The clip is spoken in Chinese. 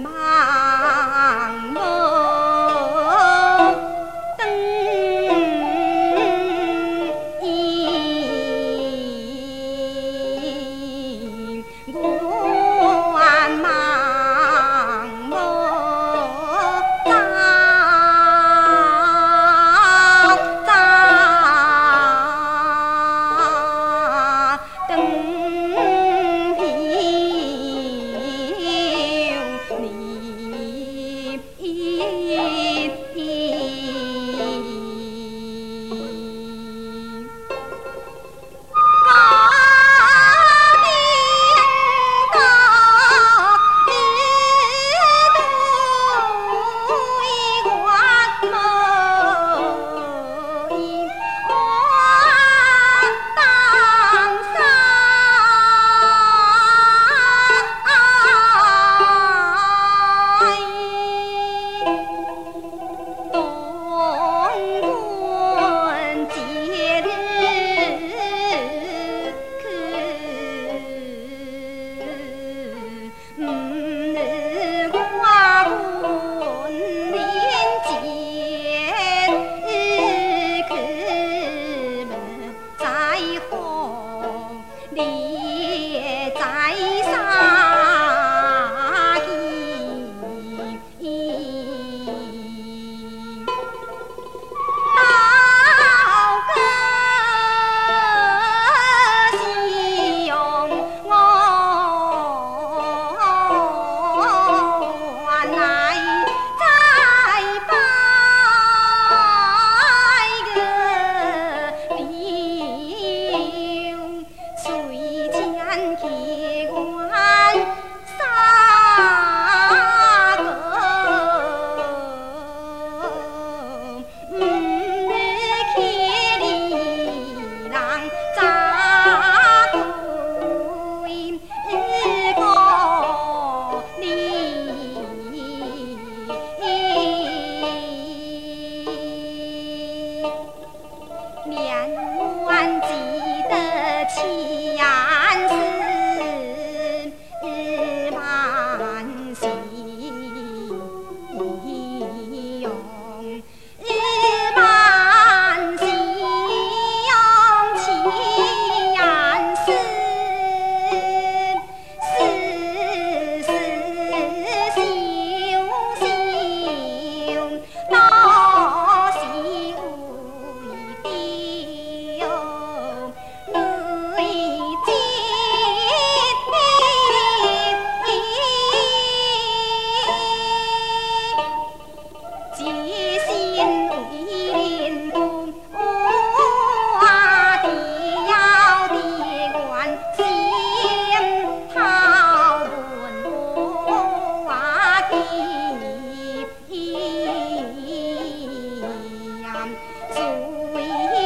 妈。一。